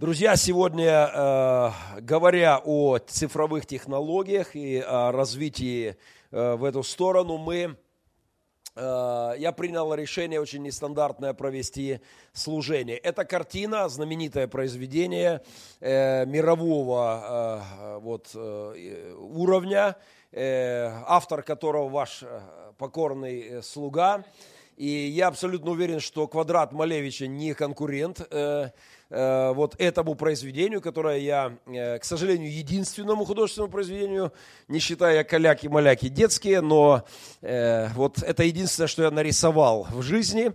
Друзья, сегодня, э, говоря о цифровых технологиях и о развитии э, в эту сторону, мы, э, я принял решение очень нестандартное провести служение. Это картина, знаменитое произведение мирового вот, уровня, автор которого ваш покорный слуга. И я абсолютно уверен, что квадрат Малевича не конкурент Э, вот этому произведению, которое я, э, к сожалению, единственному художественному произведению, не считая каляки-маляки детские, но э, вот это единственное, что я нарисовал в жизни.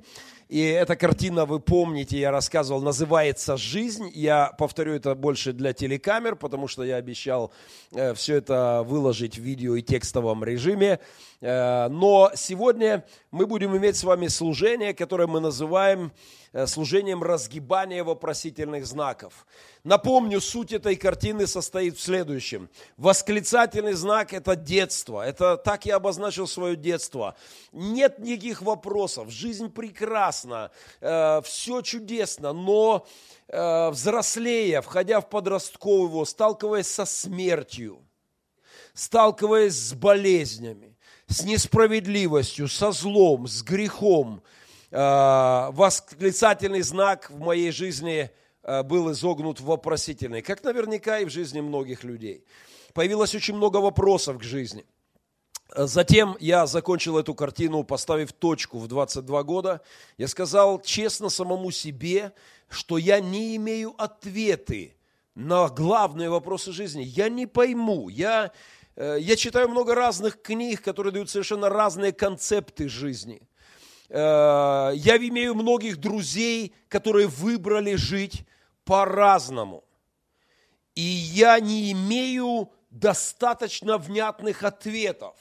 И эта картина, вы помните, я рассказывал, называется «Жизнь». Я повторю это больше для телекамер, потому что я обещал э, все это выложить в видео и текстовом режиме. Э, но сегодня мы будем иметь с вами служение, которое мы называем Э, служением разгибания вопросительных знаков. Напомню, суть этой картины состоит в следующем. Восклицательный знак – это детство. Это так я обозначил свое детство. Нет никаких вопросов. Жизнь прекрасна, э, все чудесно, но э, взрослея, входя в подростковый возраст, сталкиваясь со смертью, сталкиваясь с болезнями, с несправедливостью, со злом, с грехом – Э, восклицательный знак в моей жизни был изогнут в вопросительный, как наверняка и в жизни многих людей. Появилось очень много вопросов к жизни. Затем я закончил эту картину, поставив точку в 22 года. Я сказал честно самому себе, что я не имею ответы на главные вопросы жизни. Я не пойму. Я, э, я читаю много разных книг, которые дают совершенно разные концепты жизни. Э, я имею многих друзей, которые выбрали жить по-разному. И я не имею достаточно внятных ответов.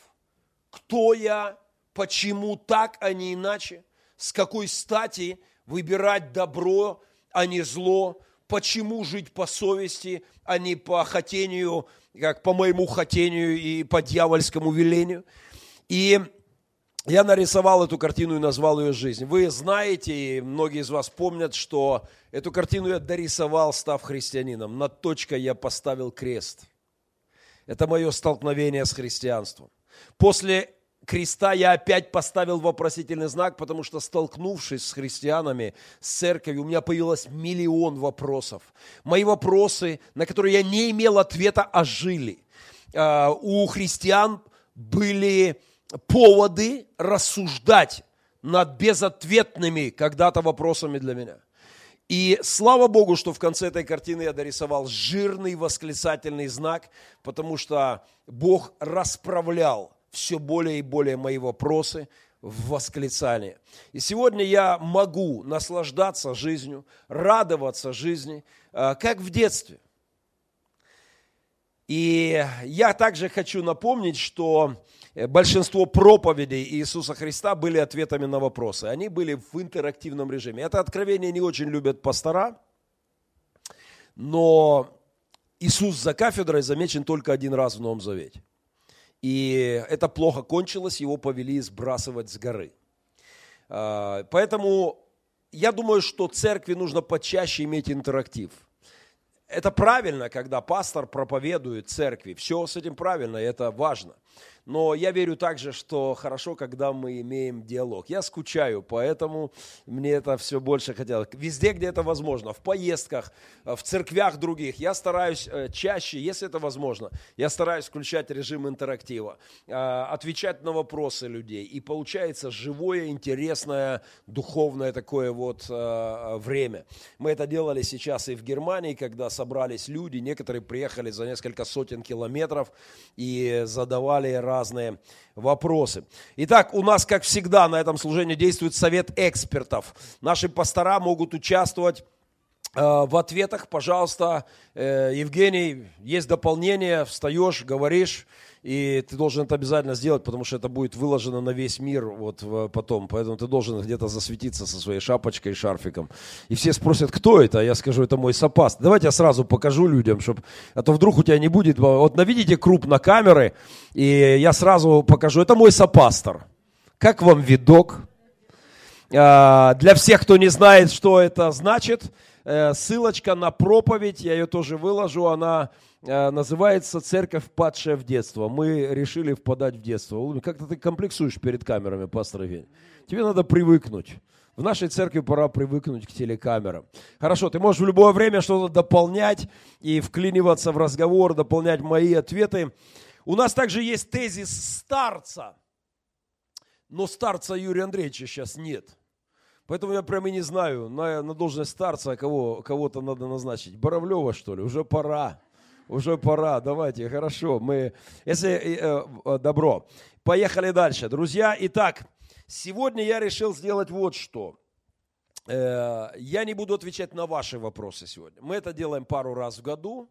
Кто я, почему так, а не иначе, с какой стати выбирать добро, а не зло, почему жить по совести, а не по хотению, как по моему хотению и по дьявольскому велению. И я нарисовал эту картину и назвал ее «Жизнь». Вы знаете, и многие из вас помнят, что эту картину я дорисовал, став христианином. Над точкой я поставил крест. Это мое столкновение с христианством. После креста я опять поставил вопросительный знак, потому что столкнувшись с христианами, с церковью, у меня появилось миллион вопросов. Мои вопросы, на которые я не имел ответа, ожили. А, у христиан были поводы рассуждать над безответными когда-то вопросами для меня. И слава Богу, что в конце этой картины я дорисовал жирный восклицательный знак, потому что Бог расправлял все более и более мои вопросы в восклицании. И сегодня я могу наслаждаться жизнью, радоваться жизни, э, как в детстве. И я также хочу напомнить, что большинство проповедей Иисуса Христа были ответами на вопросы. Они были в интерактивном режиме. Это откровение не очень любят пастора, но Иисус за кафедрой замечен только один раз в Новом Завете. И это плохо кончилось, его повели сбрасывать с горы. А, поэтому я думаю, что церкви нужно почаще иметь интерактив – это правильно, когда пастор проповедует церкви. Все с этим правильно, это важно. Но я верю также, что хорошо, когда мы имеем диалог. Я скучаю, поэтому мне это все больше хотелось. Везде, где это возможно, в поездках, в церквях других, я стараюсь э, чаще, если это возможно, я стараюсь включать режим интерактива, э, отвечать на вопросы людей. И получается живое, интересное, духовное такое вот э, время. Мы это делали сейчас и в Германии, когда собрались люди, некоторые приехали за несколько сотен километров и задавали разные разные вопросы. Итак, у нас, как всегда, на этом служении действует совет экспертов. Наши пастора могут участвовать в ответах, пожалуйста, э, Евгений, есть дополнение, встаешь, говоришь, и ты должен это обязательно сделать, потому что это будет выложено на весь мир вот потом. Поэтому ты должен где-то засветиться со своей шапочкой и шарфиком. И все спросят, кто это? А я скажу, это мой сопаст. Давайте я сразу покажу людям, чтобы... А то вдруг у тебя не будет... Вот наведите круп на камеры, и я сразу покажу. Это мой сопастор. Как вам видок? А, для всех, кто не знает, что это значит, э, ссылочка на проповедь, я ее тоже выложу, она э, называется «Церковь, падшая в детство». Мы решили впадать в детство. Как-то ты комплексуешь перед камерами, пастор Евгений. Тебе надо привыкнуть. В нашей церкви пора привыкнуть к телекамерам. Хорошо, ты можешь в любое время что-то дополнять и вклиниваться в разговор, дополнять мои ответы. У нас также есть тезис старца, но старца Юрия Андреевича сейчас нет. Поэтому я прямо и не знаю, на, на должность старца кого, кого-то надо назначить. Боровлева, что ли? Уже пора. Уже пора. Давайте, хорошо. Мы, если э, э, добро. Поехали дальше. Друзья, итак, сегодня я решил сделать вот что. Э, я не буду отвечать на ваши вопросы сегодня. Мы это делаем пару раз в году,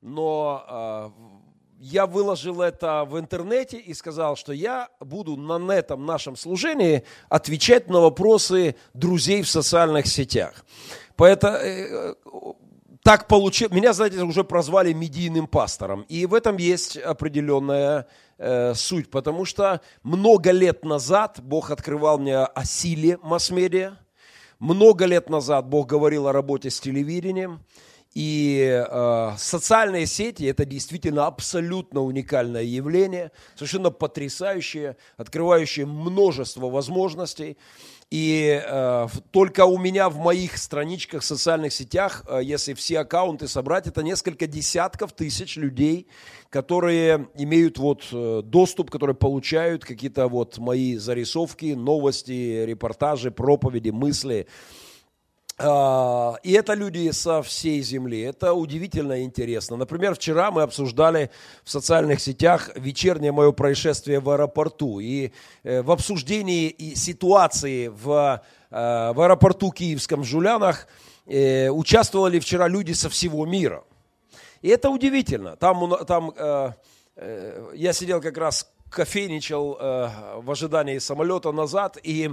но э, я выложил это в интернете и сказал, что я буду на этом нашем служении отвечать на вопросы друзей в социальных сетях. Поэтому э, так получилось. Меня, знаете, уже прозвали медийным пастором. И в этом есть определенная э, суть, потому что много лет назад Бог открывал мне о силе масс-медиа. Много лет назад Бог говорил о работе с телевидением. И э, социальные сети это действительно абсолютно уникальное явление, совершенно потрясающее, открывающее множество возможностей. И э, только у меня в моих страничках в социальных сетях, э, если все аккаунты собрать, это несколько десятков тысяч людей, которые имеют вот э, доступ, которые получают какие-то вот мои зарисовки, новости, репортажи, проповеди, мысли. А, и это люди со всей земли. Это удивительно интересно. Например, вчера мы обсуждали в социальных сетях вечернее мое происшествие в аэропорту. И э, в обсуждении ситуации в, э, в аэропорту киевском в Жулянах э, участвовали вчера люди со всего мира. И это удивительно. Там, там я сидел как раз кофейничал в ожидании самолета назад, и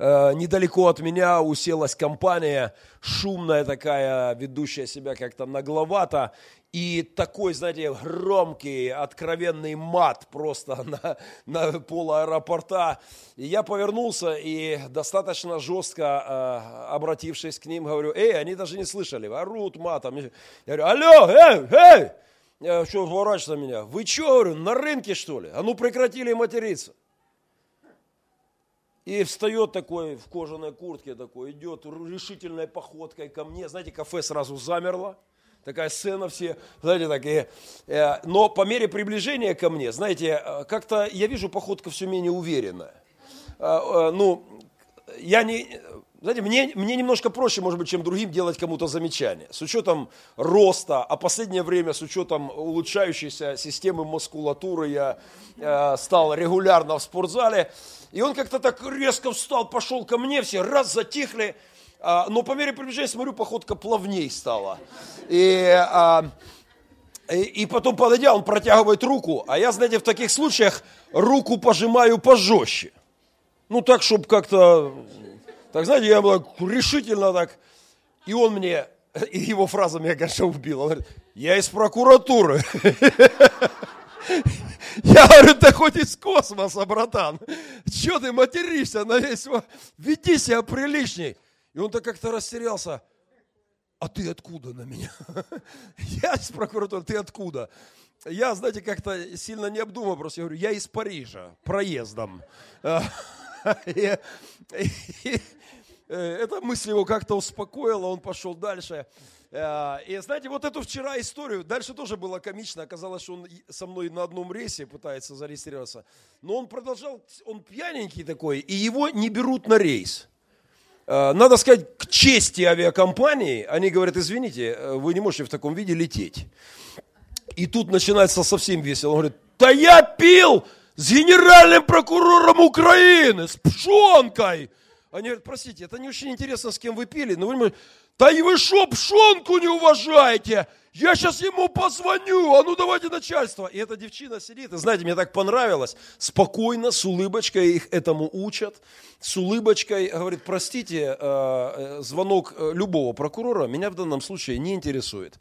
недалеко от меня уселась компания, шумная такая, ведущая себя как-то нагловато, и такой, знаете, громкий, откровенный мат просто на, на пол аэропорта. И я повернулся и достаточно жестко, э, обратившись к ним, говорю, эй, они даже не слышали, орут матом. Я говорю, алло, эй, эй! Я, что, поворачивается на меня? Вы что, говорю, на рынке, что ли? А ну прекратили материться. И встает такой в кожаной куртке, такой, идет решительной походкой ко мне. Знаете, кафе сразу замерло. Такая сцена все, знаете, такие. Э, но по мере приближения ко мне, знаете, э, как-то я вижу, походка все менее уверенная. Э, ну, я не, знаете, мне, мне немножко проще, может быть, чем другим делать кому-то замечание. С учетом роста, а последнее время с учетом улучшающейся системы мускулатуры я э, стал регулярно в спортзале. И он как-то так резко встал, пошел ко мне, все раз затихли. А, но по мере приближения, смотрю, походка плавней стала. И, а, и, и потом, подойдя, он протягивает руку, а я, знаете, в таких случаях руку пожимаю пожестче. Ну, так, чтобы как-то... Так, знаете, я был решительно так... И он мне... И его фраза меня, конечно, убила. Он говорит, я из прокуратуры. Я говорю, да хоть из космоса, братан. Че ты материшься на весь... Веди себя приличней. И он так как-то растерялся. А ты откуда на меня? Я из прокуратуры, ты откуда? Я, знаете, как-то сильно не обдумал, просто я говорю, я из Парижа, проездом. Эта мысль его как-то успокоила, он пошел дальше. Э, и знаете, вот эту вчера историю, дальше тоже было комично, оказалось, что он со мной на одном рейсе пытается зарегистрироваться, но он продолжал, он пьяненький такой, и его не берут на рейс. Э, надо сказать, к чести авиакомпании, они говорят, извините, э, вы не можете в таком виде лететь. И тут начинается совсем весело. Он говорит, да я пил с генеральным прокурором Украины, с пшонкой. Они говорят, простите, это не очень интересно, с кем вы пили, но вы да и вы шо, пшонку не уважаете? Я сейчас ему позвоню, а ну давайте начальство. И эта девчина сидит, и знаете, мне так понравилось, спокойно, с улыбочкой их этому учат, с улыбочкой говорит, простите, э, э, звонок э, любого прокурора меня в данном случае не интересует.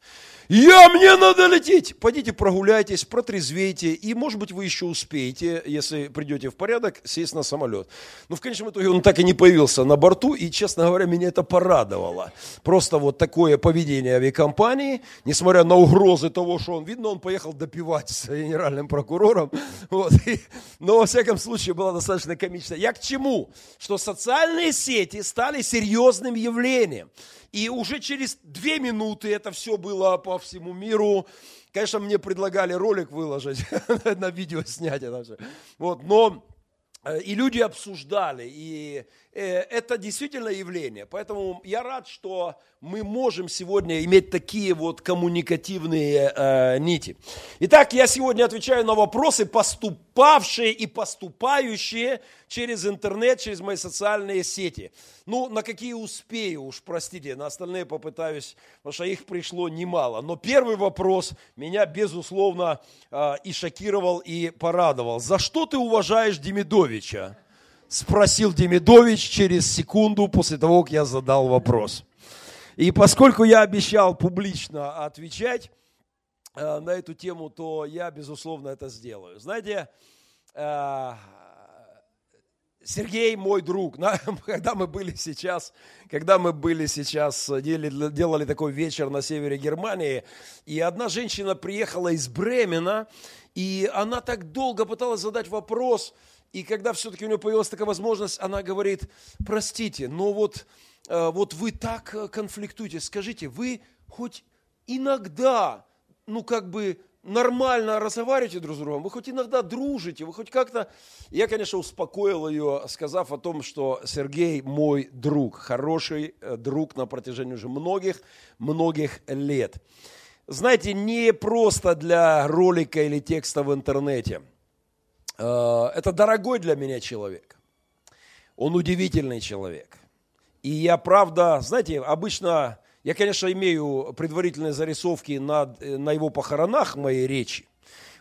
Я, мне надо лететь. Пойдите прогуляйтесь, протрезвейте, и, может быть, вы еще успеете, если придете в порядок, сесть на самолет. Но в конечном итоге он так и не появился на борту, и, честно говоря, меня это порадовало. Просто вот такое поведение авиакомпании, несмотря на угрозы того, что он, видно, он поехал допивать с генеральным прокурором. Вот. И, но, во всяком случае, было достаточно комично. Я к чему? Что социальные сети стали серьезным явлением. И уже через две минуты это все было по всему миру. Конечно, мне предлагали ролик выложить, на видео снять это все. Вот, но э, и люди обсуждали, и это действительно явление. Поэтому я рад, что мы можем сегодня иметь такие вот коммуникативные э, нити. Итак, я сегодня отвечаю на вопросы, поступавшие и поступающие через интернет, через мои социальные сети. Ну, на какие успею, уж простите, на остальные попытаюсь, потому что их пришло немало. Но первый вопрос меня, безусловно, э, и шокировал, и порадовал. За что ты уважаешь Демидовича? Спросил Демидович через секунду после того, как я задал вопрос. И поскольку я обещал публично отвечать э, на эту тему, то я, безусловно, это сделаю. Знаете, э, Сергей мой друг, когда мы были сейчас, когда мы были сейчас, делали, делали такой вечер на севере Германии, и одна женщина приехала из Бремена, и она так долго пыталась задать вопрос, и когда все-таки у нее появилась такая возможность, она говорит, простите, но вот Э, вот вы так э, конфликтуете, скажите, вы хоть иногда, ну как бы нормально разговариваете друг с другом, вы хоть иногда дружите, вы хоть как-то... Я, конечно, успокоил ее, сказав о том, что Сергей мой друг, хороший э, друг на протяжении уже многих, многих лет. Знаете, не просто для ролика или текста в интернете. Это дорогой для меня человек. Он удивительный человек. И я, правда, знаете, обычно, я, конечно, имею предварительные зарисовки на, на его похоронах моей речи.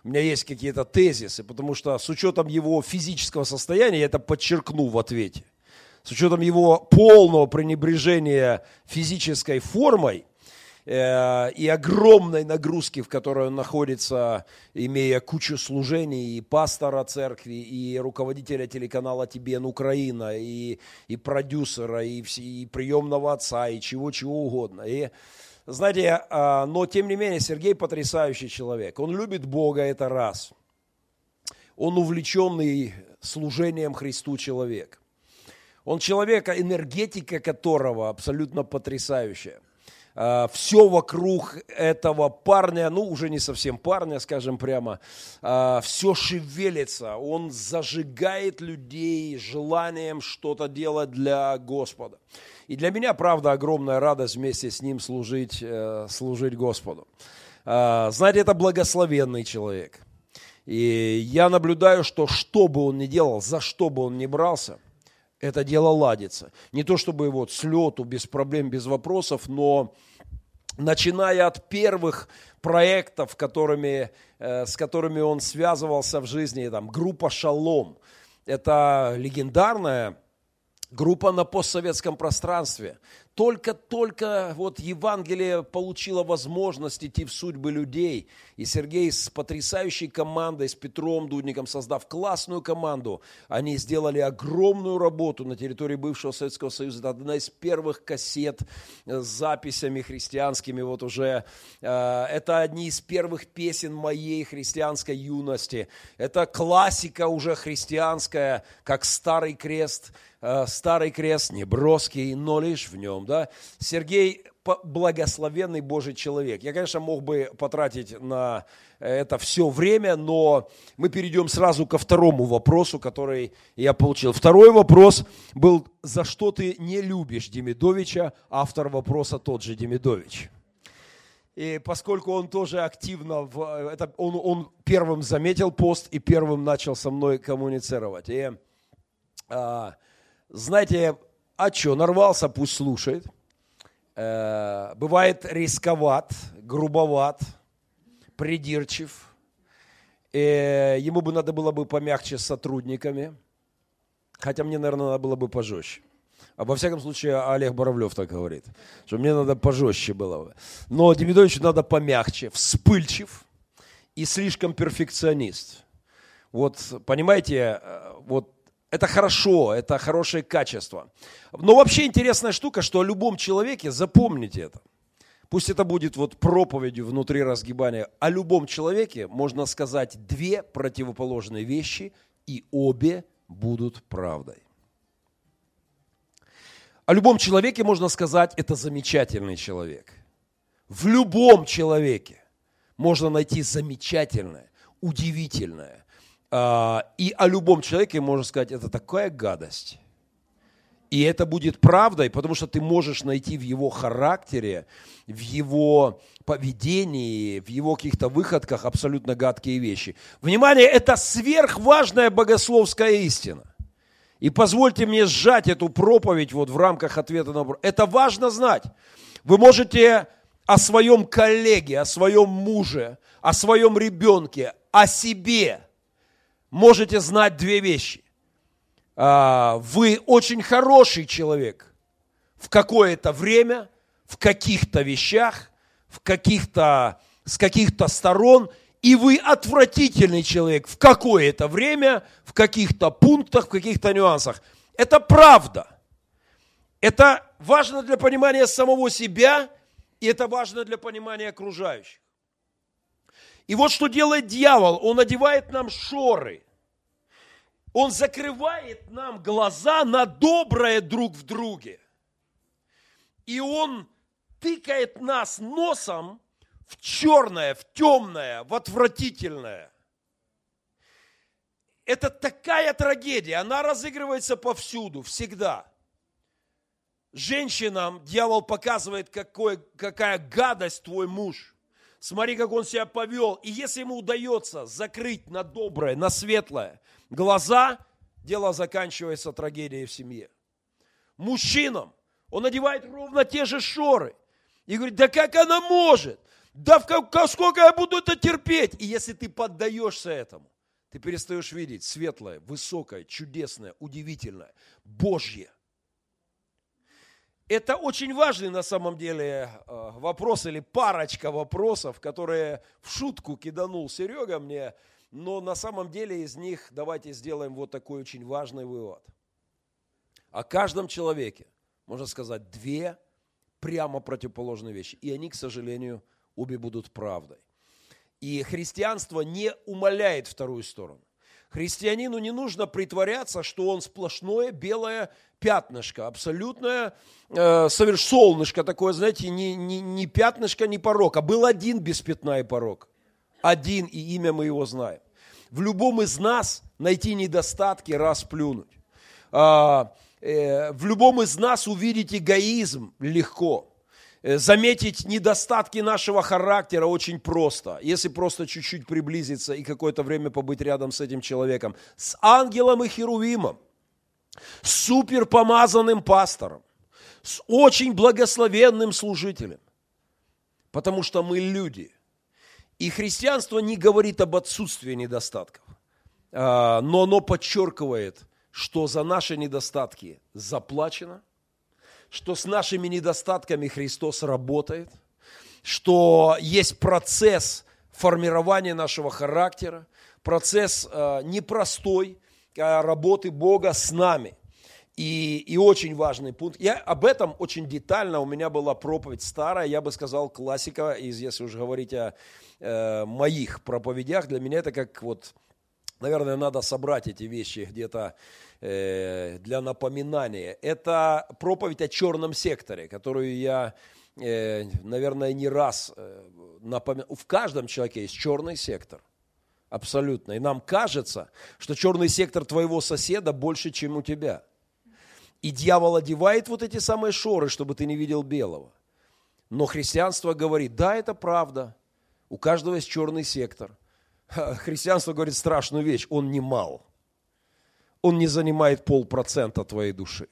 У меня есть какие-то тезисы, потому что с учетом его физического состояния, я это подчеркну в ответе, с учетом его полного пренебрежения физической формой, Э, и огромной нагрузки, в которой он находится, имея кучу служений, и пастора церкви, и руководителя телеканала ТБН Украина, и, и продюсера, и, и приемного отца, и чего-чего угодно. И, знаете, а, но тем не менее, Сергей потрясающий человек. Он любит Бога, это раз. Он увлеченный служением Христу человек. Он человек, энергетика которого абсолютно потрясающая. А, все вокруг этого парня, ну уже не совсем парня, скажем прямо, а, все шевелится, он зажигает людей желанием что-то делать для Господа. И для меня, правда, огромная радость вместе с ним служить, э, служить Господу. А, знаете, это благословенный человек. И я наблюдаю, что что бы он ни делал, за что бы он ни брался, это дело ладится. Не то чтобы вот с лету, без проблем, без вопросов, но начиная от первых проектов, которыми, э, с которыми он связывался в жизни, там, группа «Шалом». Это легендарная группа на постсоветском пространстве только-только вот Евангелие получило возможность идти в судьбы людей. И Сергей с потрясающей командой, с Петром Дудником, создав классную команду, они сделали огромную работу на территории бывшего Советского Союза. Это одна из первых кассет с записями христианскими вот уже. Э, это одни из первых песен моей христианской юности. Это классика уже христианская, как «Старый крест», Э, старый крест, не броский, но лишь в нем. Да? Сергей благословенный Божий человек. Я, конечно, мог бы потратить на это все время, но мы перейдем сразу ко второму вопросу, который я получил. Второй вопрос был, за что ты не любишь Демидовича? Автор вопроса тот же Демидович. И поскольку он тоже активно, в, это, он, он первым заметил пост и первым начал со мной коммуницировать. И, а, знаете, а что, нарвался, пусть слушает. Э, бывает рисковат грубоват, придирчив. Э, ему бы надо было бы помягче с сотрудниками. Хотя мне, наверное, надо было бы пожестче. А во всяком случае, Олег Боровлев так говорит, что мне надо пожестче было бы. Но Демидовичу надо помягче, вспыльчив и слишком перфекционист. Вот, понимаете, э, вот это хорошо, это хорошее качество. Но вообще интересная штука, что о любом человеке, запомните это, пусть это будет вот проповедью внутри разгибания, о любом человеке можно сказать две противоположные вещи, и обе будут правдой. О любом человеке можно сказать, это замечательный человек. В любом человеке можно найти замечательное, удивительное, а, и о любом человеке можно сказать, это такая гадость. И это будет правдой, потому что ты можешь найти в его характере, в его поведении, в его каких-то выходках абсолютно гадкие вещи. Внимание, это сверхважная богословская истина. И позвольте мне сжать эту проповедь вот в рамках ответа на вопрос. Это важно знать. Вы можете о своем коллеге, о своем муже, о своем ребенке, о себе – можете знать две вещи. А, вы очень хороший человек в какое-то время, в каких-то вещах, в каких-то, с каких-то сторон, и вы отвратительный человек в какое-то время, в каких-то пунктах, в каких-то нюансах. Это правда. Это важно для понимания самого себя, и это важно для понимания окружающих. И вот что делает дьявол. Он одевает нам шоры. Он закрывает нам глаза на доброе друг в друге. И он тыкает нас носом в черное, в темное, в отвратительное. Это такая трагедия, она разыгрывается повсюду, всегда. Женщинам дьявол показывает, какой, какая гадость твой муж – Смотри, как он себя повел. И если ему удается закрыть на доброе, на светлое глаза, дело заканчивается трагедией в семье. Мужчинам он надевает ровно те же шоры. И говорит, да как она может? Да в как, сколько я буду это терпеть? И если ты поддаешься этому, ты перестаешь видеть светлое, высокое, чудесное, удивительное, Божье. Это очень важный на самом деле э, вопрос или парочка вопросов, которые в шутку киданул Серега мне, но на самом деле из них давайте сделаем вот такой очень важный вывод. О каждом человеке, можно сказать, две прямо противоположные вещи. И они, к сожалению, обе будут правдой. И христианство не умаляет вторую сторону. Христианину не нужно притворяться, что он сплошное белое пятнышко, абсолютное э, солнышко такое, знаете, не, не, не пятнышко, не порог, а был один без пятна и порог. Один, и имя мы его знаем. В любом из нас найти недостатки, расплюнуть. А, э, в любом из нас увидеть эгоизм легко. Э, заметить недостатки нашего характера очень просто. Если просто чуть-чуть приблизиться и какое-то время побыть рядом с этим человеком. С ангелом и херувимом. С суперпомазанным пастором. С очень благословенным служителем. Потому что мы люди. И христианство не говорит об отсутствии недостатков. А, но оно подчеркивает, что за наши недостатки заплачено – что с нашими недостатками Христос работает, что есть процесс формирования нашего характера, процесс э, непростой э, работы Бога с нами. И, и очень важный пункт. Я об этом очень детально, у меня была проповедь старая, я бы сказал, классика, из, если уже говорить о э, моих проповедях, для меня это как вот, наверное, надо собрать эти вещи где-то для напоминания. Это проповедь о черном секторе, которую я, э, наверное, не раз э, напоминаю. В каждом человеке есть черный сектор. Абсолютно. И нам кажется, что черный сектор твоего соседа больше, чем у тебя. И дьявол одевает вот эти самые шоры, чтобы ты не видел белого. Но христианство говорит, да, это правда. У каждого есть черный сектор. Христианство говорит страшную вещь, он не мал он не занимает полпроцента твоей души.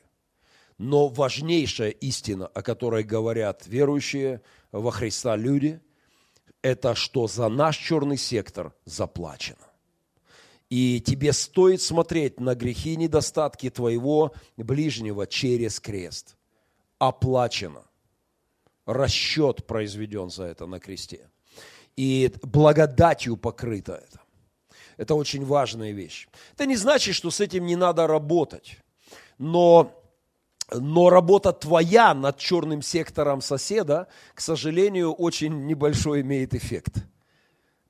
Но важнейшая истина, о которой говорят верующие во Христа люди, это что за наш черный сектор заплачено. И тебе стоит смотреть на грехи и недостатки твоего ближнего через крест. Оплачено. Расчет произведен за это на кресте. И благодатью покрыто это. Это очень важная вещь. Это не значит, что с этим не надо работать. Но, но работа твоя над черным сектором соседа, к сожалению, очень небольшой имеет эффект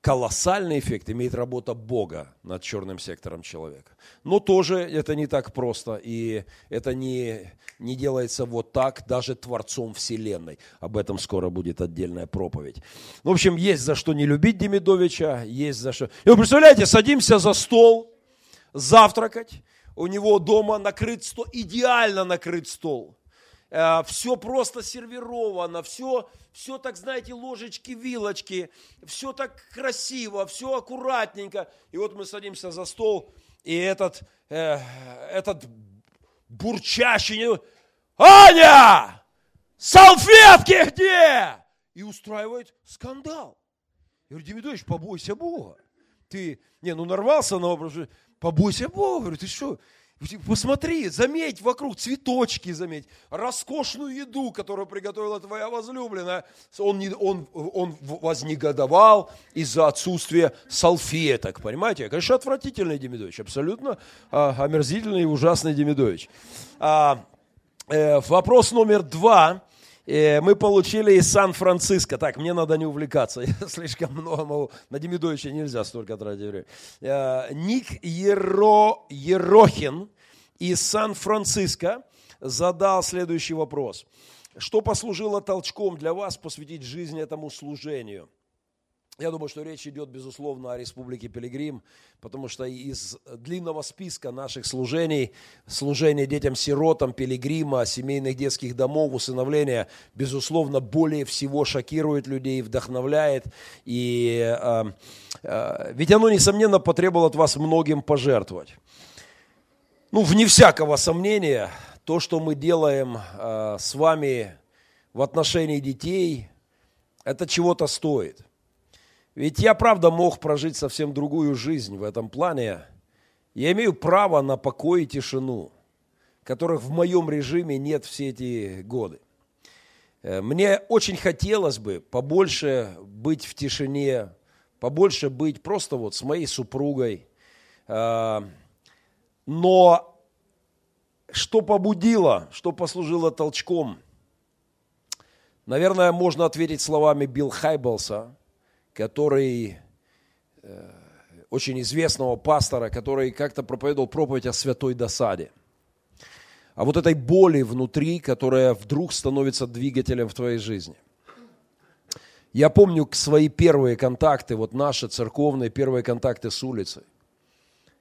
колоссальный эффект имеет работа Бога над черным сектором человека. Но тоже это не так просто, и это не, не делается вот так даже Творцом Вселенной. Об этом скоро будет отдельная проповедь. В общем, есть за что не любить Демидовича, есть за что... И вы представляете, садимся за стол, завтракать, у него дома накрыт стол, идеально накрыт стол. Э, все просто сервировано, все, все так, знаете, ложечки, вилочки, все так красиво, все аккуратненько. И вот мы садимся за стол, и этот, э, этот бурчащий, Аня, салфетки где? И устраивает скандал. Я говорю, Демидович, побойся Бога. Ты, не, ну нарвался на вопрос, побойся Бога. Говорю, ты что, Посмотри, заметь вокруг цветочки, заметь, роскошную еду, которую приготовила твоя возлюбленная. Он, не, он, он вознегодовал из-за отсутствия салфеток, понимаете? Конечно, отвратительный Демидович, абсолютно а, омерзительный и ужасный Демидович. А, э, вопрос номер два Э, мы получили из Сан-Франциско. Так, мне надо не увлекаться, я слишком много могу. На Демидовича нельзя столько тратить время. Э, Ник Еро, Ерохин из Сан-Франциско задал следующий вопрос. Что послужило толчком для вас посвятить жизнь этому служению? Я думаю, что речь идет, безусловно, о Республике Пилигрим, потому что из длинного списка наших служений, служения детям-сиротам, пилигрима, семейных детских домов, усыновления, безусловно, более всего шокирует людей, вдохновляет. И, э, э, ведь оно, несомненно, потребовало от вас многим пожертвовать. Ну, вне всякого сомнения, то, что мы делаем э, с вами в отношении детей, это чего-то стоит. Ведь я, правда, мог прожить совсем другую жизнь в этом плане. Я имею право на покой и тишину, которых в моем режиме нет все эти годы. Э, мне очень хотелось бы побольше быть в тишине, побольше быть просто вот с моей супругой. Э, но что побудило, что послужило толчком? Наверное, можно ответить словами Билл Хайблса – который э, очень известного пастора, который как-то проповедовал проповедь о святой досаде. О вот этой боли внутри, которая вдруг становится двигателем в твоей жизни. Я помню свои первые контакты, вот наши церковные первые контакты с улицей.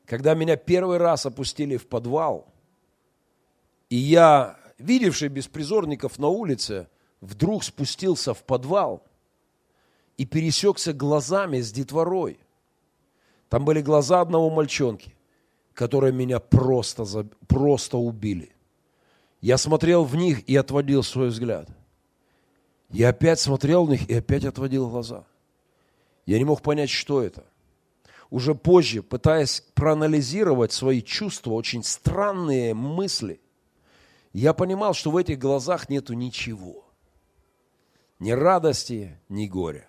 Когда меня первый раз опустили в подвал, и я, видевший беспризорников на улице, вдруг спустился в подвал – и пересекся глазами с детворой. Там были глаза одного мальчонки, которые меня просто, просто убили. Я смотрел в них и отводил свой взгляд. Я опять смотрел в них и опять отводил глаза. Я не мог понять, что это. Уже позже, пытаясь проанализировать свои чувства, очень странные мысли, я понимал, что в этих глазах нету ничего. Ни радости, ни горя.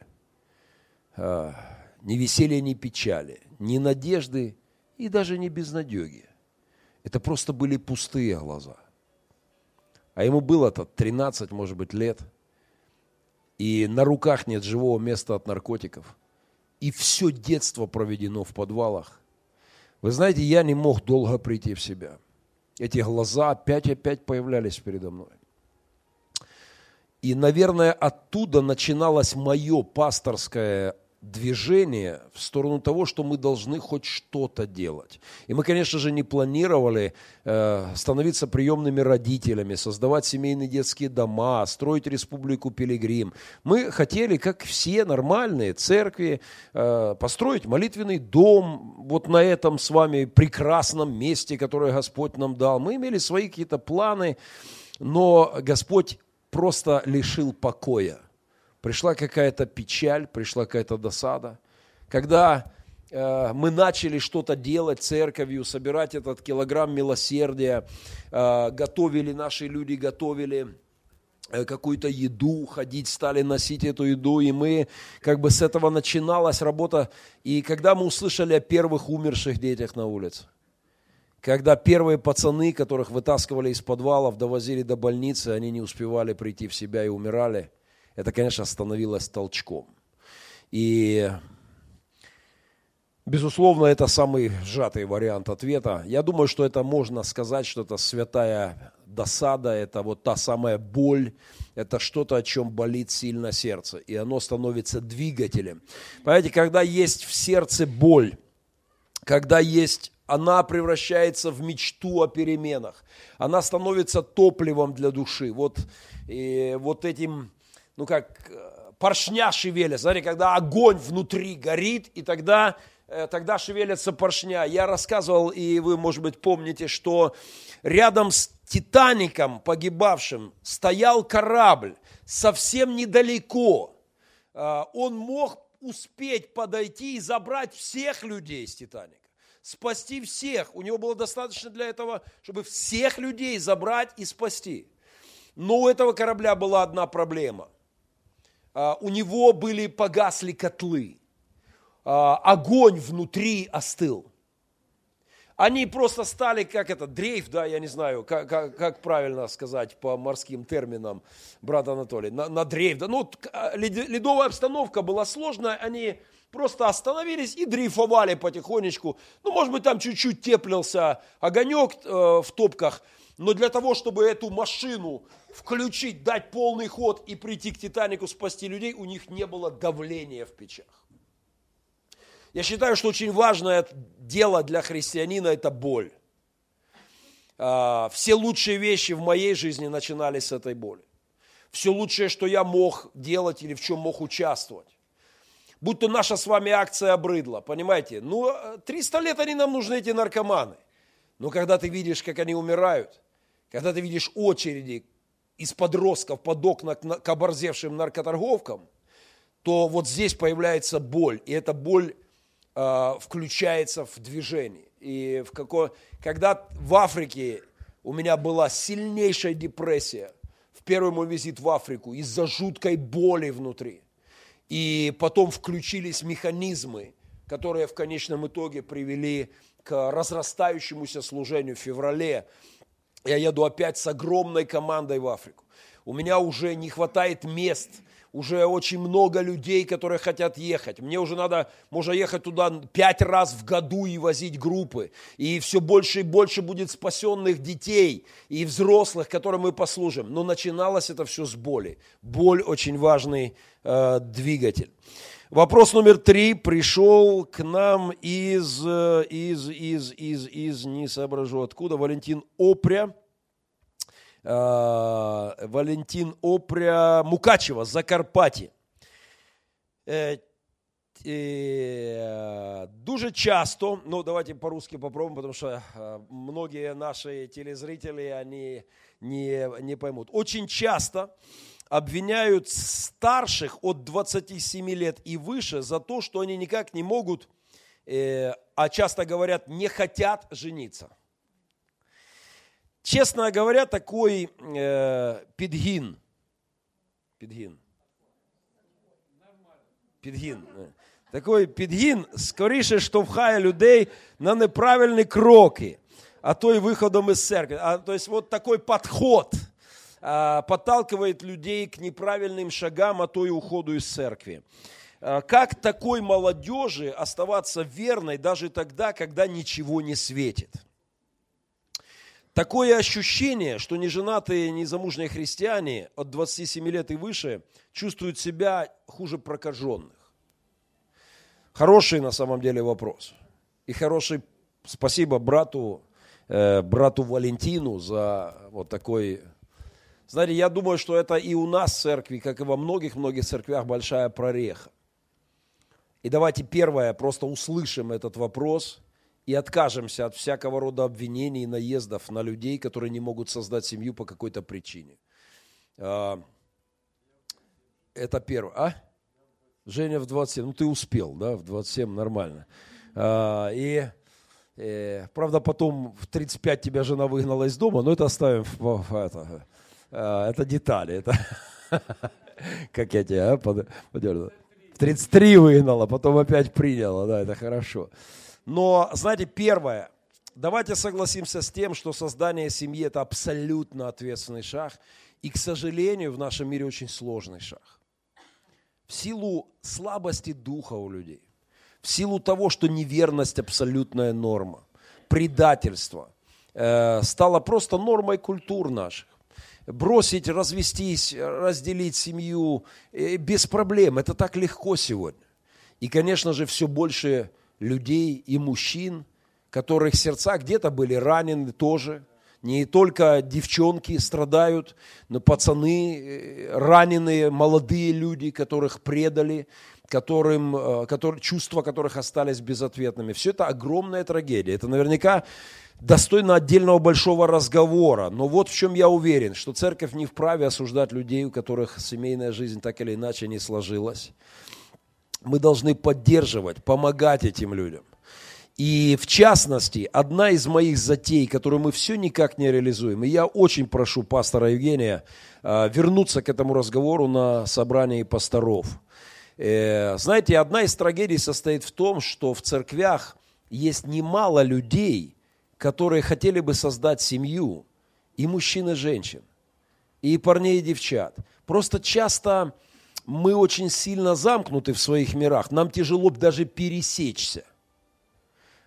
А, ни веселья, ни печали, ни надежды и даже не безнадеги. Это просто были пустые глаза. А ему было-то 13, может быть, лет. И на руках нет живого места от наркотиков. И все детство проведено в подвалах. Вы знаете, я не мог долго прийти в себя. Эти глаза опять-опять появлялись передо мной. И, наверное, оттуда начиналось мое пасторское движение в сторону того, что мы должны хоть что-то делать. И мы, конечно же, не планировали э, становиться приемными родителями, создавать семейные детские дома, строить республику Пилигрим. Мы хотели, как все нормальные церкви, э, построить молитвенный дом вот на этом с вами прекрасном месте, которое Господь нам дал. Мы имели свои какие-то планы, но Господь просто лишил покоя – пришла какая-то печаль, пришла какая-то досада. Когда э, мы начали что-то делать церковью, собирать этот килограмм милосердия, э, готовили, наши люди готовили э, какую-то еду, ходить стали носить эту еду, и мы, как бы с этого начиналась работа. И когда мы услышали о первых умерших детях на улице, когда первые пацаны, которых вытаскивали из подвалов, довозили до больницы, они не успевали прийти в себя и умирали, это, конечно, становилось толчком. И, безусловно, это самый сжатый вариант ответа. Я думаю, что это можно сказать, что это святая досада, это вот та самая боль, это что-то, о чем болит сильно сердце, и оно становится двигателем. Понимаете, когда есть в сердце боль, когда есть она превращается в мечту о переменах. Она становится топливом для души. Вот, и вот этим, ну как, э, поршня шевелятся. Смотри, когда огонь внутри горит, и тогда, э, тогда шевелятся поршня. Я рассказывал, и вы, может быть, помните, что рядом с Титаником погибавшим стоял корабль совсем недалеко. Э, он мог успеть подойти и забрать всех людей с Титаника спасти всех. У него было достаточно для этого, чтобы всех людей забрать и спасти. Но у этого корабля была одна проблема. А, у него были погасли котлы. А, огонь внутри остыл. Они просто стали, как это, дрейф, да, я не знаю, как, как, как правильно сказать по морским терминам, брат Анатолий, на, на дрейф. Да, ну, а, ледовая обстановка была сложная, они просто остановились и дрейфовали потихонечку. Ну, может быть, там чуть-чуть теплился огонек э, в топках, но для того, чтобы эту машину включить, дать полный ход и прийти к Титанику, спасти людей, у них не было давления в печах. Я считаю, что очень важное дело для христианина – это боль. А, все лучшие вещи в моей жизни начинались с этой боли. Все лучшее, что я мог делать или в чем мог участвовать будь то наша с вами акция обрыдла, понимаете? Ну, 300 лет они нам нужны, эти наркоманы. Но когда ты видишь, как они умирают, когда ты видишь очереди из подростков под окна к оборзевшим наркоторговкам, то вот здесь появляется боль, и эта боль э, включается в движение. И в какой, когда в Африке у меня была сильнейшая депрессия, в первый мой визит в Африку, из-за жуткой боли внутри – и потом включились механизмы, которые в конечном итоге привели к разрастающемуся служению в феврале. Я еду опять с огромной командой в Африку. У меня уже не хватает мест – уже очень много людей, которые хотят ехать. Мне уже надо, можно ехать туда пять раз в году и возить группы. И все больше и больше будет спасенных детей и взрослых, которым мы послужим. Но начиналось это все с боли. Боль очень важный э, двигатель. Вопрос номер три пришел к нам из, э, из, из, из, из, не соображу откуда, Валентин Опря. Э, Валентин Опря Мукачева, Закарпаття. Е, е, дуже часто, ну давайте по-русски попробуем, потому что э, многие наши телезрители, они не, не поймут. Очень часто обвиняют старших от 27 лет и выше за то, что они никак не могут, э, а часто говорят, не хотят жениться. Честно говоря, такой э, підгін, підгін, підгін, такий підгін скоріше штовхає людей на неправильні кроки, а то й виходом із церкви. А, то есть вот такой подход а, подталкивает людей к неправильным шагам, а то и уходу из церкви. А, как такой молодежи оставаться верной даже тогда, когда ничего не светит? Такое ощущение, что неженатые, незамужние христиане от 27 лет и выше чувствуют себя хуже прокаженных. Хороший на самом деле вопрос. И хороший спасибо брату, э, брату Валентину за вот такой... Знаете, я думаю, что это и у нас в церкви, как и во многих-многих церквях, большая прореха. И давайте первое, просто услышим этот вопрос – и откажемся от всякого рода обвинений и наездов на людей, которые не могут создать семью по какой-то причине. А, Это первое. А? Женя в 27. Ну, ты успел, да, в 27 нормально. А, и, э, правда, потом в 35 тебя жена выгнала из дома, но это оставим в это. А, это детали. Это, как я тебя а, под, подернул. В 33 выгнала, потом опять приняла, да, это хорошо. Но, знаете, первое, давайте согласимся с тем, что создание семьи – это абсолютно ответственный шаг, и, к сожалению, в нашем мире очень сложный шаг. В силу слабости духа у людей, в силу того, что неверность – абсолютная норма, предательство э, стало просто нормой культур наших бросить, развестись, разделить семью э, без проблем. Это так легко сегодня. И, конечно же, все больше людей и мужчин, которых сердца где-то были ранены тоже. Не только девчонки страдают, но пацаны, э, раненые, молодые люди, которых предали, которым, э, которые, чувства которых остались безответными. Все это огромная трагедия. Это наверняка достойно отдельного большого разговора. Но вот в чем я уверен, что церковь не вправе осуждать людей, у которых семейная жизнь так или иначе не сложилась. Мы должны поддерживать, помогать этим людям. И в частности, одна из моих затей, которую мы все никак не реализуем, и я очень прошу пастора Евгения э, вернуться к этому разговору на собрании пасторов. Э, знаете, одна из трагедий состоит в том, что в церквях есть немало людей, которые хотели бы создать семью, и мужчин, и женщин, и парней, и девчат. Просто часто мы очень сильно замкнуты в своих мирах, нам тяжело даже пересечься.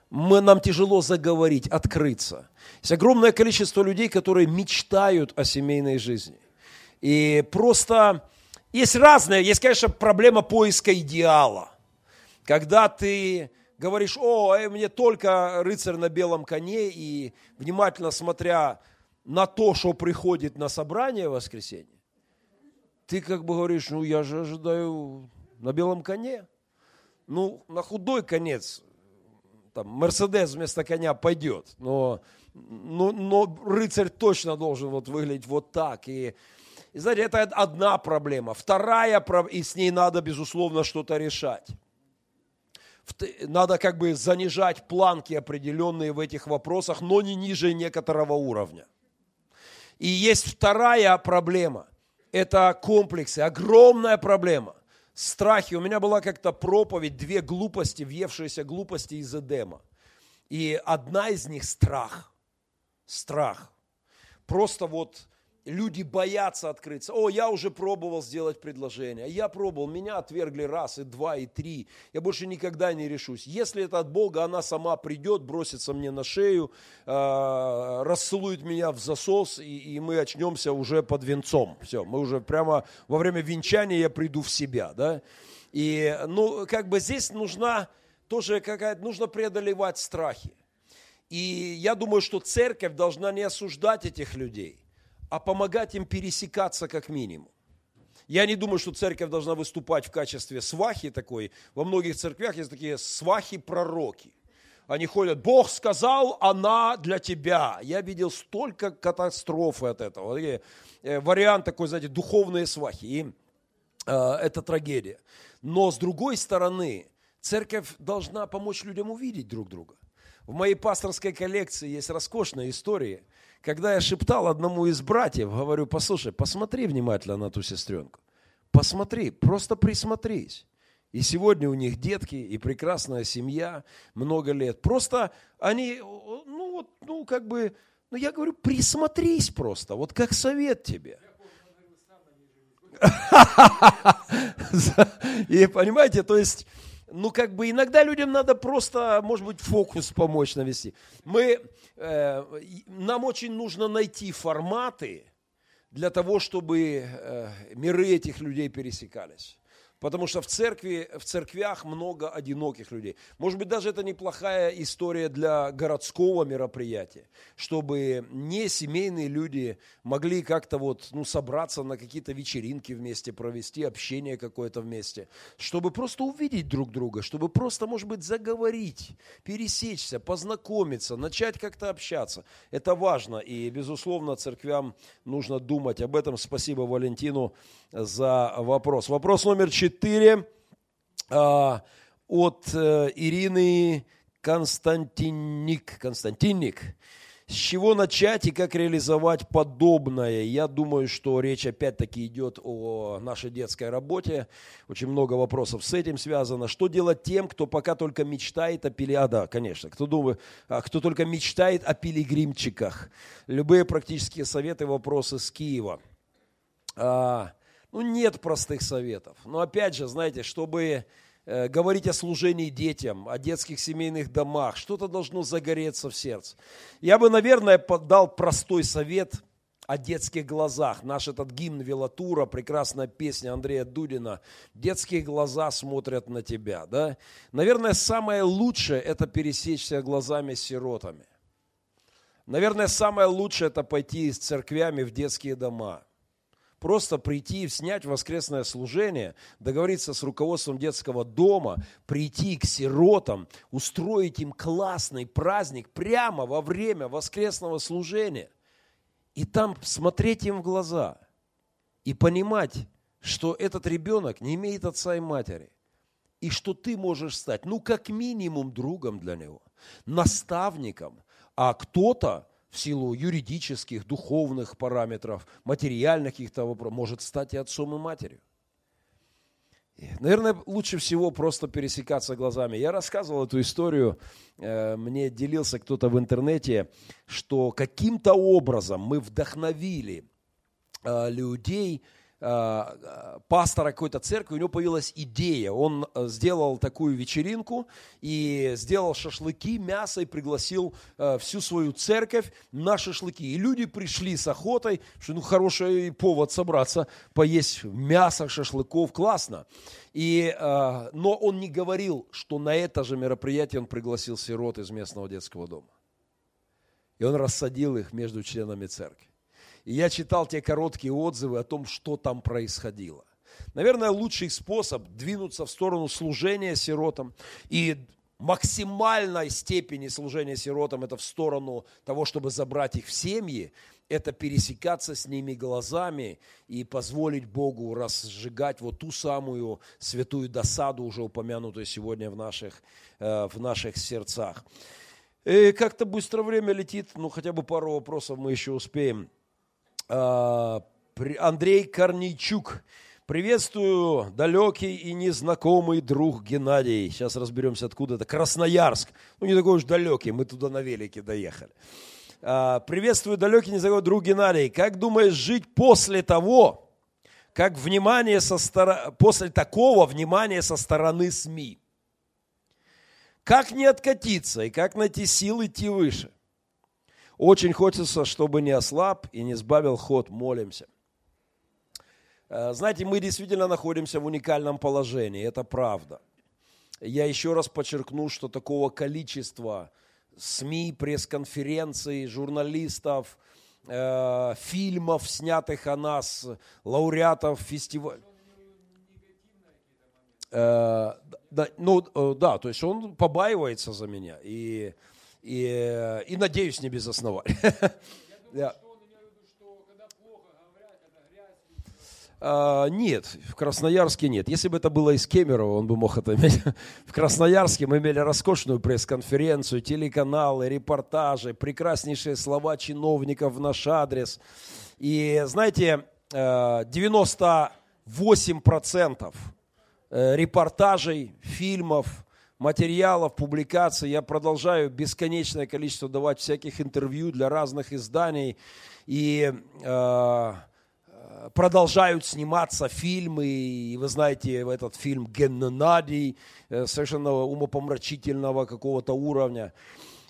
Мы, нам тяжело заговорить, открыться. Есть огромное количество людей, которые мечтают о семейной жизни. И просто есть разные, есть, конечно, проблема поиска идеала. Когда ты говоришь, о, э, мне только рыцарь на белом коне, и внимательно смотря на то, что приходит на собрание в воскресенье, ты как бы говоришь, ну я же ожидаю на белом коне. Ну, на худой конец, там, Мерседес вместо коня пойдет, но, но, но рыцарь точно должен вот выглядеть вот так. И, и знаете, это одна проблема. Вторая, и с ней надо, безусловно, что-то решать надо как бы занижать планки определенные в этих вопросах, но не ниже некоторого уровня. И есть вторая проблема. Это комплексы, огромная проблема. Страхи. У меня была как-то проповедь, две глупости, въевшиеся глупости из Эдема. И одна из них страх. Страх. Просто вот люди боятся открыться. О, я уже пробовал сделать предложение. Я пробовал, меня отвергли раз, и два, и три. Я больше никогда не решусь. Если это от Бога, она сама придет, бросится мне на шею, э, расцелует меня в засос, и, и мы очнемся уже под венцом. Все, мы уже прямо во время венчания я приду в себя. Да? И, ну, как бы здесь нужна тоже какая-то, нужно преодолевать страхи. И я думаю, что церковь должна не осуждать этих людей – а помогать им пересекаться как минимум. Я не думаю, что церковь должна выступать в качестве свахи такой. Во многих церквях есть такие свахи-пророки. Они ходят, Бог сказал, она для тебя. Я видел столько катастрофы от этого. Э, вариант такой, знаете, духовные свахи. И э, это трагедия. Но с другой стороны, церковь должна помочь людям увидеть друг друга. В моей пасторской коллекции есть роскошная история – когда я шептал одному из братьев, говорю, послушай, посмотри внимательно на ту сестренку. Посмотри, просто присмотрись. И сегодня у них детки и прекрасная семья, много лет. Просто они, ну вот, ну как бы, ну я говорю, присмотрись просто, вот как совет тебе. И понимаете, то есть ну, как бы иногда людям надо просто, может быть, фокус помочь навести. Мы, нам очень нужно найти форматы для того, чтобы э, миры этих людей пересекались. Потому что в церкви, в церквях много одиноких людей. Может быть, даже это неплохая история для городского мероприятия, чтобы не семейные люди могли как-то вот, ну, собраться на какие-то вечеринки вместе, провести общение какое-то вместе, чтобы просто увидеть друг друга, чтобы просто, может быть, заговорить, пересечься, познакомиться, начать как-то общаться. Это важно, и, безусловно, церквям нужно думать об этом. Спасибо Валентину за вопрос. Вопрос номер четыре а, от э, Ирины Константинник. Константинник. С чего начать и как реализовать подобное? Я думаю, что речь опять-таки идет о нашей детской работе. Очень много вопросов с этим связано. Что делать тем, кто пока только мечтает о пили... А, да, конечно. Кто, думает, а, кто только мечтает о пилигримчиках. Любые практические советы, вопросы с Киева. А, ну, нет простых советов. Но опять же, знаете, чтобы Э, говорить о служении детям, о детских семейных домах. Что-то должно загореться в сердце. Я бы, наверное, дал простой совет о детских глазах. Наш этот гимн Велатура, прекрасная песня Андрея Дудина. Детские глаза смотрят на тебя. Да? Наверное, самое лучшее – это пересечься глазами с сиротами. Наверное, самое лучшее – это пойти с церквями в детские дома – просто прийти, снять воскресное служение, договориться с руководством детского дома, прийти к сиротам, устроить им классный праздник прямо во время воскресного служения. И там смотреть им в глаза и понимать, что этот ребенок не имеет отца и матери. И что ты можешь стать, ну, как минимум, другом для него, наставником, а кто-то в силу юридических, духовных параметров, материальных каких-то вопросов, может стать и отцом и матерью. Наверное, лучше всего просто пересекаться глазами. Я рассказывал эту историю, э, мне делился кто-то в интернете, что каким-то образом мы вдохновили э, людей – пастора какой-то церкви, у него появилась идея. Он э, сделал такую вечеринку и сделал шашлыки, мясо и пригласил э, всю свою церковь на шашлыки. И люди пришли с охотой, что ну хороший повод собраться, поесть мясо, шашлыков, классно. И, но он не говорил, что на это же мероприятие он пригласил сирот из местного детского дома. И он рассадил их между членами церкви. И я читал те короткие отзывы о том, что там происходило. Наверное, лучший способ двинуться в сторону служения сиротам и максимальной степени служения сиротам, это в сторону того, чтобы забрать их в семьи, это пересекаться с ними глазами и позволить Богу разжигать вот ту самую святую досаду, уже упомянутую сегодня в наших, э, в наших сердцах. И как-то быстро время летит, ну хотя бы пару вопросов мы еще успеем Андрей Корнейчук. Приветствую, далекий и незнакомый друг Геннадий. Сейчас разберемся, откуда это. Красноярск. Ну, не такой уж далекий, мы туда на велике доехали. А, приветствую, далекий, незнакомый друг Геннадий. Как думаешь жить после того, как внимание со стороны, после такого внимания со стороны СМИ? Как не откатиться и как найти силы идти выше? Очень хочется, чтобы не ослаб и не сбавил ход, молимся. Э, знаете, мы действительно находимся в уникальном положении, это правда. Я еще раз подчеркну, что такого количества СМИ, пресс-конференций, журналистов, э, фильмов, снятых о нас, лауреатов фестиваля. Э, да, ну, э, да, то есть он побаивается за меня. И и, и надеюсь, не без основания. А, нет, в Красноярске нет. Если бы это было из Кемерово, он бы мог это иметь. В Красноярске мы имели роскошную пресс-конференцию, телеканалы, репортажи, прекраснейшие слова чиновников в наш адрес. И знаете, 98% э, э, репортажей, фильмов, материалов, публикаций. Я продолжаю бесконечное количество давать всяких интервью для разных изданий. И э, продолжают сниматься фильмы. И вы знаете, этот фильм Геннадий, э, совершенно умопомрачительного какого-то уровня.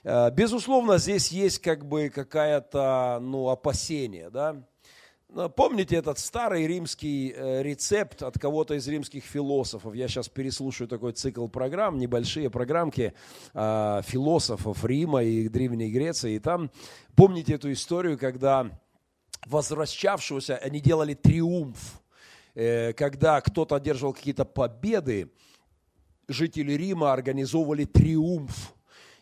Э, безусловно, здесь есть как бы какая-то ну, опасение, да. Ну, помните этот старый римский э, рецепт от кого-то из римских философов? Я сейчас переслушаю такой цикл программ, небольшие программки а, философов Рима и Древней Греции. И там, помните эту историю, когда возвращавшегося, они делали триумф, э, когда кто-то одерживал какие-то победы, жители Рима организовывали триумф.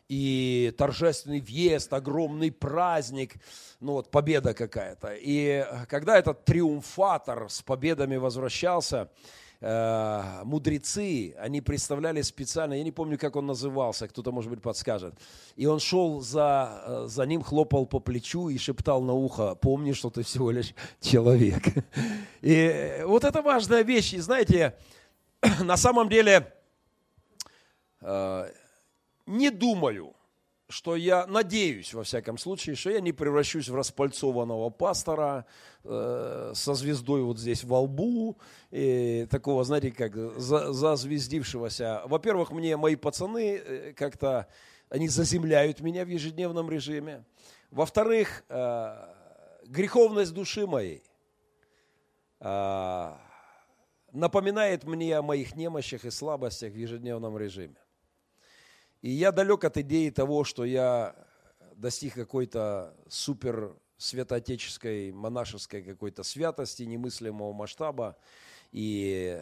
И торжественный въезд, огромный праздник, ну вот победа какая-то. И когда этот триумфатор с победами возвращался, э, мудрецы, они представляли специально, я не помню, как он назывался, кто-то, может быть, подскажет. И он шел за, э, за ним, хлопал по плечу и шептал на ухо, помни, что ты всего лишь человек. И вот это важная вещь. И знаете, на самом деле, э, не думаю, что я надеюсь, во всяком случае, что я не превращусь в распальцованного пастора э, со звездой вот здесь во лбу, и такого, знаете, как за, зазвездившегося. Во-первых, мне мои пацаны э, как-то, они заземляют меня в ежедневном режиме. Во-вторых, э, греховность души моей э, напоминает мне о моих немощах и слабостях в ежедневном режиме. И я далек от идеи того, что я достиг какой-то супер святоотеческой, монашеской какой-то святости, немыслимого масштаба. И,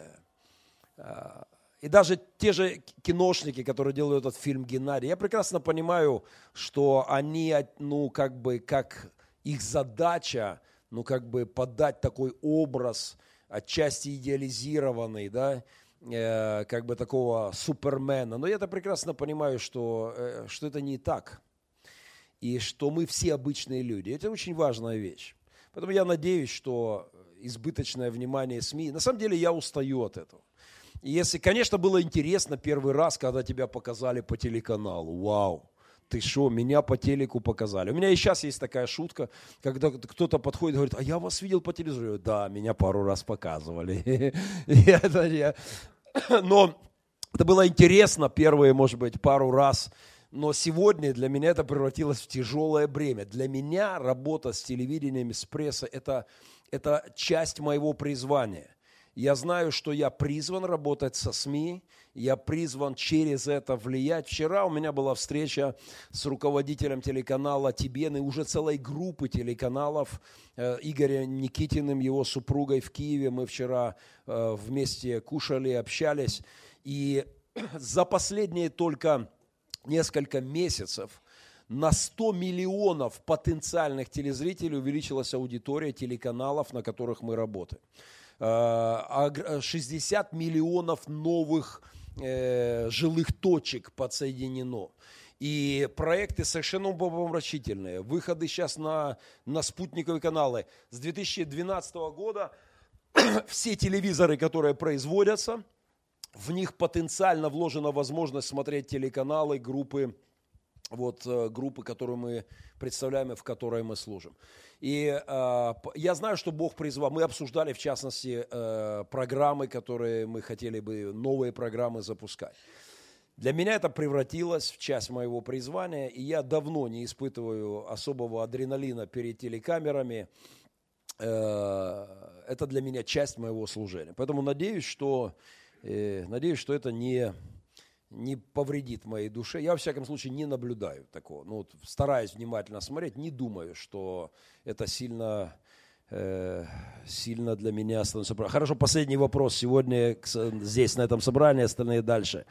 а, и даже те же киношники, которые делают этот фильм «Геннадий», я прекрасно понимаю, что они, ну, как бы, как их задача, ну, как бы подать такой образ, отчасти идеализированный, да, Э, как бы такого супермена. Но я-то прекрасно понимаю, что, э, что это не так. И что мы все обычные люди. Это очень важная вещь. Поэтому я надеюсь, что избыточное внимание СМИ... На самом деле я устаю от этого. Если, конечно, было интересно первый раз, когда тебя показали по телеканалу. Вау! Ты что, меня по телеку показали. У меня и сейчас есть такая шутка, когда кто-то подходит и говорит, а я вас видел по телевизору. Да, меня пару раз показывали. Но это было интересно первые, может быть, пару раз. Но сегодня для меня это превратилось в тяжелое бремя. Для меня работа с телевидением, с прессой это, – это часть моего призвания. Я знаю, что я призван работать со СМИ, я призван через это влиять. Вчера у меня была встреча с руководителем телеканала Тибен и уже целой группы телеканалов э, Игорем Никитиным, его супругой в Киеве. Мы вчера э, вместе кушали, общались. И за последние только несколько месяцев на 100 миллионов потенциальных телезрителей увеличилась аудитория телеканалов, на которых мы работаем. 60 э, миллионов новых э, жилых точек подсоединено. И проекты совершенно умопомрачительные. Выходы сейчас на, на спутниковые каналы. С 2012 года все телевизоры, которые производятся, в них потенциально вложена возможность смотреть телеканалы, группы, вот, э, группы, которые мы представляем и в которой мы служим. И э, я знаю, что Бог призвал. Мы обсуждали, в частности, э, программы, которые мы хотели бы, новые программы запускать. Для меня это превратилось в часть моего призвания, и я давно не испытываю особого адреналина перед телекамерами. Э, это для меня часть моего служения. Поэтому надеюсь, что, э, надеюсь, что это не не повредит моей душе. Я, во всяком случае, не наблюдаю такого. Ну, вот, стараюсь внимательно смотреть, не думаю, что это сильно, э, сильно для меня становится... Хорошо, последний вопрос сегодня здесь, на этом собрании, остальные дальше.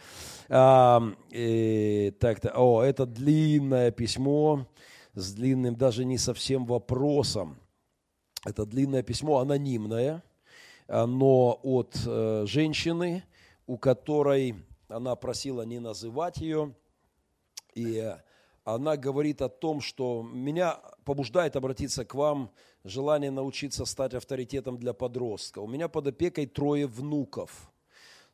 А, э, так-то, о, это длинное письмо с длинным, даже не совсем вопросом. Это длинное письмо, анонимное, но от э, женщины, у которой она просила не называть ее, и она говорит о том, что меня побуждает обратиться к вам желание научиться стать авторитетом для подростка. У меня под опекой трое внуков.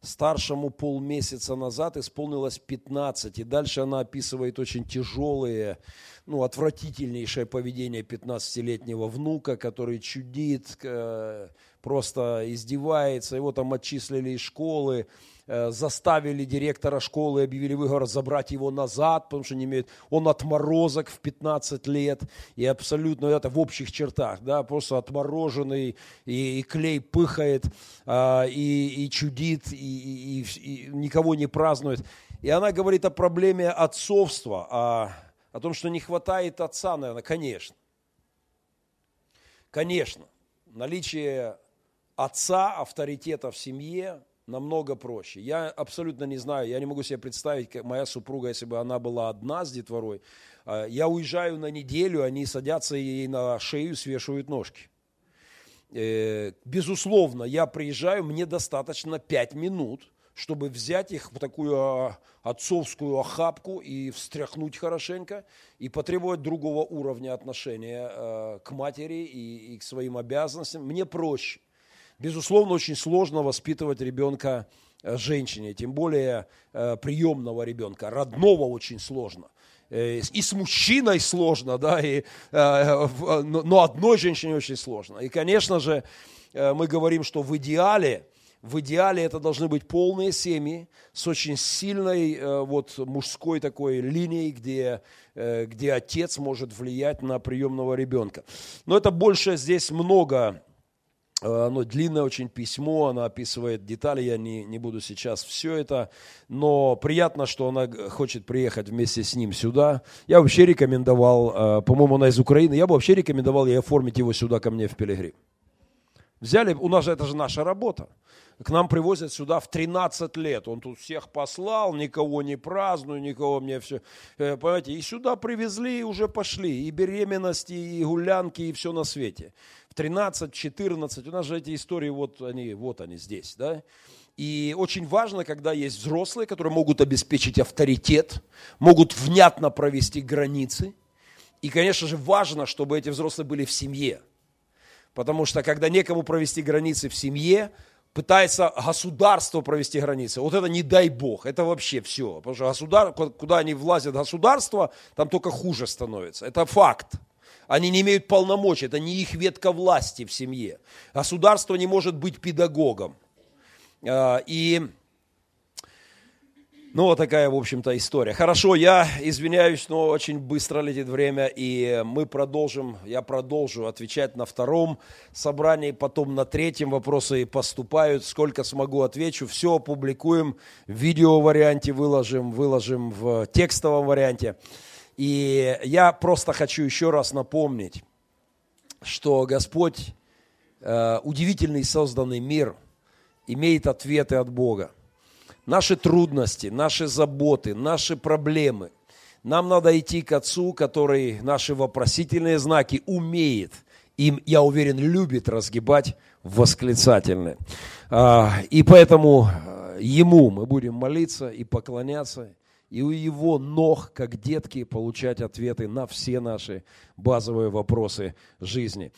Старшему полмесяца назад исполнилось 15, и дальше она описывает очень тяжелые, ну, отвратительнейшее поведение 15-летнего внука, который чудит, э, просто издевается, его там отчислили из школы, заставили директора школы, объявили выговор забрать его назад, потому что не имеет, он отморозок в 15 лет, и абсолютно это в общих чертах, да, просто отмороженный, и, и клей пыхает, а, и, и чудит, и, и, и никого не празднует. И она говорит о проблеме отцовства, о, о том, что не хватает отца, наверное, конечно. Конечно, наличие отца, авторитета в семье – намного проще. Я абсолютно не знаю, я не могу себе представить, как моя супруга, если бы она была одна с детворой, а, я уезжаю на неделю, они садятся ей на шею, свешивают ножки. Э, безусловно, я приезжаю, мне достаточно 5 минут, чтобы взять их в такую а, отцовскую охапку и встряхнуть хорошенько, и потребовать другого уровня отношения э, к матери и, и к своим обязанностям. Мне проще. Безусловно, очень сложно воспитывать ребенка э, женщине, тем более приемного ребенка. Родного очень сложно. И с мужчиной сложно, да, и, но одной женщине очень сложно. И, конечно же, мы говорим, что в идеале в идеале это должны быть полные семьи с очень сильной э, вот, мужской такой линией, где, э, где отец может влиять на приемного ребенка. Но это больше здесь много э, оно длинное очень письмо, она описывает детали, я не, не буду сейчас все это, но приятно, что она хочет приехать вместе с ним сюда. Я вообще рекомендовал, по-моему, она из Украины, я бы вообще рекомендовал ей оформить его сюда ко мне в Пилигрим. Взяли, у нас же это же наша работа к нам привозят сюда в 13 лет. Он тут всех послал, никого не праздную, никого мне все, э, понимаете, и сюда привезли, и уже пошли, и беременности, и гулянки, и все на свете. В 13, 14, у нас же эти истории, вот они, вот они здесь, да. И очень важно, когда есть взрослые, которые могут обеспечить авторитет, могут внятно провести границы. И, конечно же, важно, чтобы эти взрослые были в семье. Потому что, когда некому провести границы в семье, пытается государство провести границы. Вот это не дай бог, это вообще все. Потому что государ, куда они влазят государство, там только хуже становится. Это факт. Они не имеют полномочий, это не их ветка власти в семье. Государство не может быть педагогом. А, и ну, вот такая, в общем-то, история. Хорошо, я извиняюсь, но очень быстро летит время, и мы продолжим, я продолжу отвечать на втором собрании, потом на третьем вопросы поступают, сколько смогу отвечу, все опубликуем, в видео варианте выложим, выложим в текстовом варианте. И я просто хочу еще раз напомнить, что Господь, э, удивительный созданный мир, имеет ответы от Бога наши трудности, наши заботы, наши проблемы. Нам надо идти к Отцу, который наши вопросительные знаки умеет, им, я уверен, любит разгибать восклицательные. А, и поэтому а, Ему мы будем молиться и поклоняться, и у Его ног, как детки, получать ответы на все наши базовые вопросы жизни.